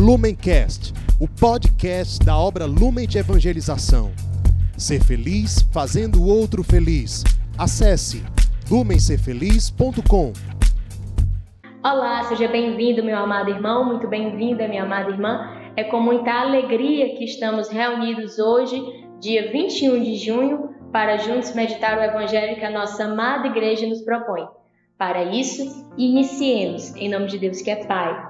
Lumencast, o podcast da obra Lumen de Evangelização. Ser feliz fazendo o outro feliz. Acesse lumencerfeliz.com. Olá, seja bem-vindo, meu amado irmão, muito bem-vinda, minha amada irmã. É com muita alegria que estamos reunidos hoje, dia 21 de junho, para juntos meditar o Evangelho que a nossa amada igreja nos propõe. Para isso, iniciemos, em nome de Deus que é Pai,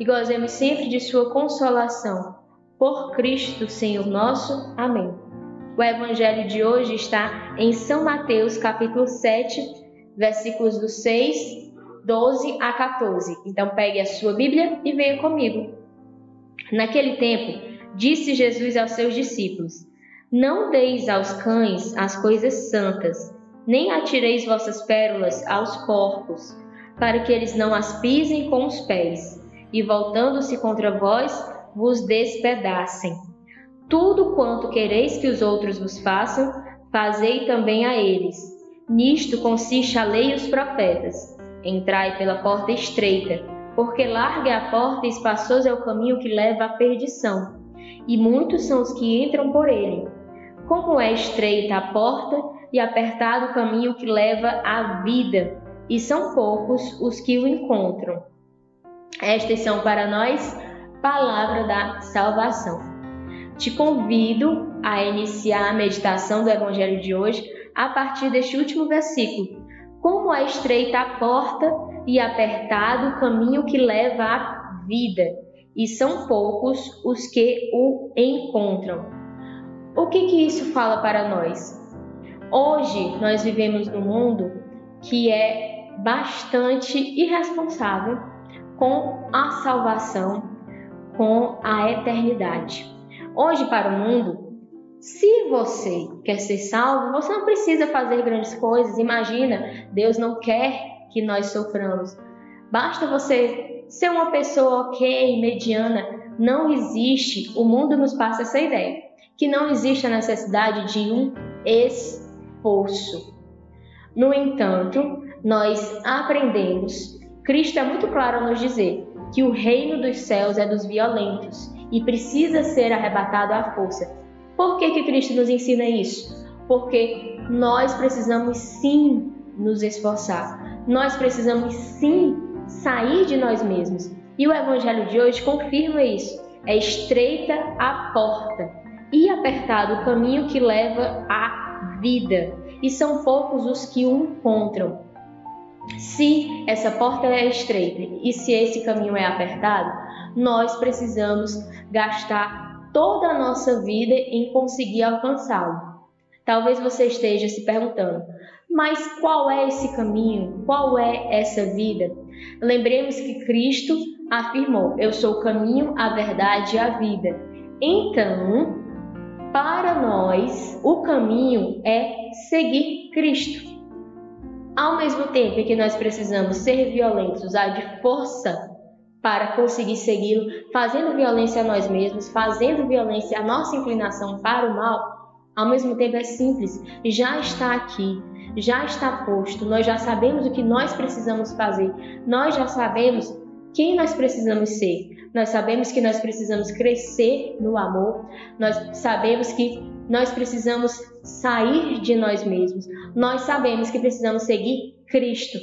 e gozemos sempre de Sua consolação. Por Cristo, Senhor nosso. Amém. O Evangelho de hoje está em São Mateus, capítulo 7, versículos do 6, 12 a 14. Então pegue a sua Bíblia e venha comigo. Naquele tempo, disse Jesus aos seus discípulos: Não deis aos cães as coisas santas, nem atireis vossas pérolas aos porcos, para que eles não as pisem com os pés e voltando-se contra vós, vos despedacem. Tudo quanto quereis que os outros vos façam, fazei também a eles. Nisto consiste a lei e os profetas. Entrai pela porta estreita, porque larga é a porta e espaçoso é o caminho que leva à perdição, e muitos são os que entram por ele. Como é estreita a porta e apertado o caminho que leva à vida, e são poucos os que o encontram. Estas são para nós palavra da salvação. Te convido a iniciar a meditação do Evangelho de hoje a partir deste último versículo. Como é estreita a porta e apertado o caminho que leva à vida, e são poucos os que o encontram. O que, que isso fala para nós? Hoje nós vivemos num mundo que é bastante irresponsável com a salvação, com a eternidade. Hoje, para o mundo, se você quer ser salvo, você não precisa fazer grandes coisas. Imagina, Deus não quer que nós soframos. Basta você ser uma pessoa ok, mediana. Não existe, o mundo nos passa essa ideia, que não existe a necessidade de um esforço. No entanto, nós aprendemos Cristo é muito claro a nos dizer que o reino dos céus é dos violentos e precisa ser arrebatado à força. Por que, que Cristo nos ensina isso? Porque nós precisamos sim nos esforçar, nós precisamos sim sair de nós mesmos. E o Evangelho de hoje confirma isso. É estreita a porta e apertado o caminho que leva à vida, e são poucos os que o encontram. Se essa porta é estreita e se esse caminho é apertado, nós precisamos gastar toda a nossa vida em conseguir alcançá-lo. Talvez você esteja se perguntando, mas qual é esse caminho? Qual é essa vida? Lembremos que Cristo afirmou: Eu sou o caminho, a verdade e a vida. Então, para nós, o caminho é seguir Cristo. Ao mesmo tempo que nós precisamos ser violentos, usar de força para conseguir segui-lo, fazendo violência a nós mesmos, fazendo violência à nossa inclinação para o mal, ao mesmo tempo é simples, já está aqui, já está posto, nós já sabemos o que nós precisamos fazer, nós já sabemos quem nós precisamos ser. Nós sabemos que nós precisamos crescer no amor, nós sabemos que nós precisamos sair de nós mesmos, nós sabemos que precisamos seguir Cristo.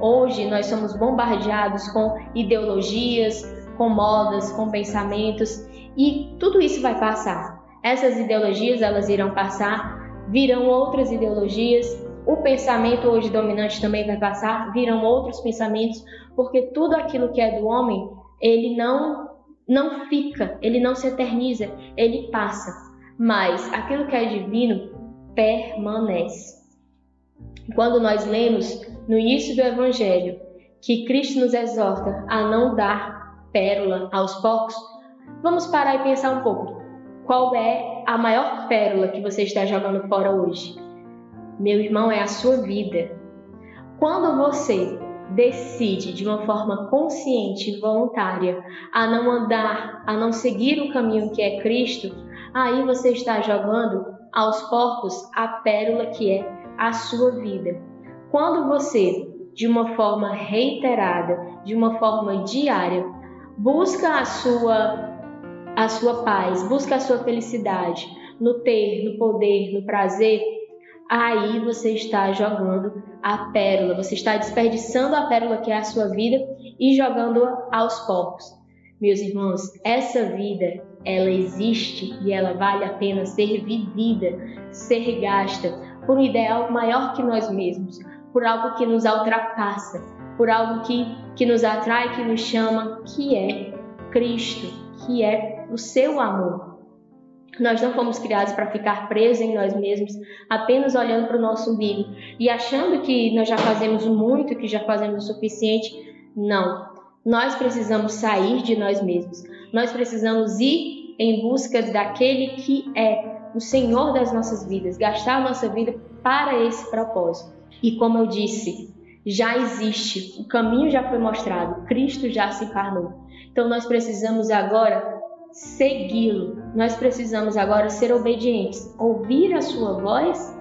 Hoje nós somos bombardeados com ideologias, com modas, com pensamentos e tudo isso vai passar. Essas ideologias elas irão passar, virão outras ideologias, o pensamento hoje dominante também vai passar, virão outros pensamentos, porque tudo aquilo que é do homem, ele não não fica, ele não se eterniza, ele passa. Mas aquilo que é divino permanece. Quando nós lemos no início do evangelho que Cristo nos exorta a não dar pérola aos porcos, vamos parar e pensar um pouco. qual é a maior pérola que você está jogando fora hoje? Meu irmão, é a sua vida. Quando você decide de uma forma consciente e voluntária a não andar, a não seguir o caminho que é Cristo, aí você está jogando aos porcos a pérola que é a sua vida. Quando você, de uma forma reiterada, de uma forma diária, busca a sua a sua paz, busca a sua felicidade no ter, no poder, no prazer, aí você está jogando a pérola, você está desperdiçando a pérola que é a sua vida e jogando-a aos porcos. Meus irmãos, essa vida, ela existe e ela vale a pena ser vivida, ser gasta por um ideal maior que nós mesmos, por algo que nos ultrapassa, por algo que, que nos atrai, que nos chama, que é Cristo, que é o seu amor. Nós não fomos criados para ficar presos em nós mesmos, apenas olhando para o nosso umbigo e achando que nós já fazemos muito, que já fazemos o suficiente. Não. Nós precisamos sair de nós mesmos. Nós precisamos ir em busca daquele que é o Senhor das nossas vidas, gastar a nossa vida para esse propósito. E como eu disse, já existe, o caminho já foi mostrado, Cristo já se encarnou. Então nós precisamos agora segui-lo. Nós precisamos agora ser obedientes, ouvir a sua voz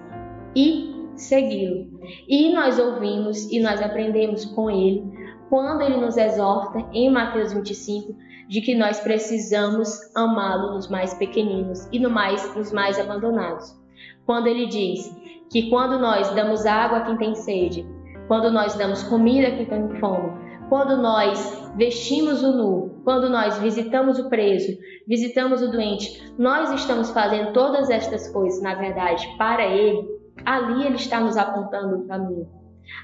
e segui-lo. E nós ouvimos e nós aprendemos com ele quando ele nos exorta em Mateus 25 de que nós precisamos amá-lo nos mais pequeninos e no mais nos mais abandonados. Quando ele diz que quando nós damos água a quem tem sede, quando nós damos comida a quem tem fome, quando nós vestimos o nu, quando nós visitamos o preso, visitamos o doente, nós estamos fazendo todas estas coisas, na verdade, para Ele. Ali Ele está nos apontando o caminho.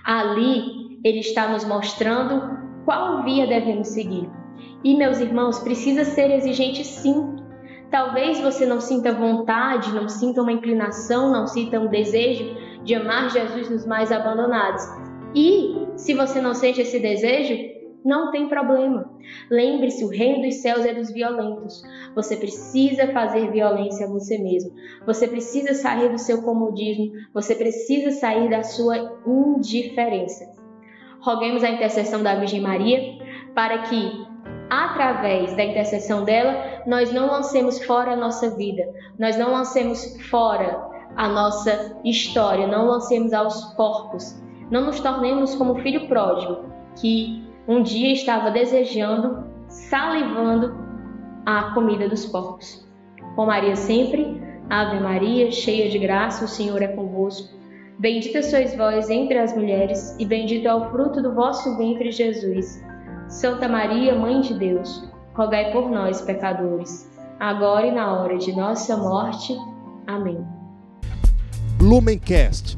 Ali Ele está nos mostrando qual via devemos seguir. E, meus irmãos, precisa ser exigente sim. Talvez você não sinta vontade, não sinta uma inclinação, não sinta um desejo de amar Jesus nos mais abandonados. E se você não sente esse desejo, não tem problema. Lembre-se, o reino dos céus é dos violentos. Você precisa fazer violência a você mesmo. Você precisa sair do seu comodismo. Você precisa sair da sua indiferença. Roguemos a intercessão da Virgem Maria para que, através da intercessão dela, nós não lancemos fora a nossa vida, nós não lancemos fora a nossa história, não lancemos aos porcos, não nos tornemos como filho pródigo, que um dia estava desejando, salivando a comida dos porcos. Com Maria sempre, Ave Maria, cheia de graça, o Senhor é convosco. Bendita sois vós entre as mulheres, e bendito é o fruto do vosso ventre, Jesus. Santa Maria, Mãe de Deus, rogai por nós, pecadores, agora e na hora de nossa morte. Amém. Lumencast,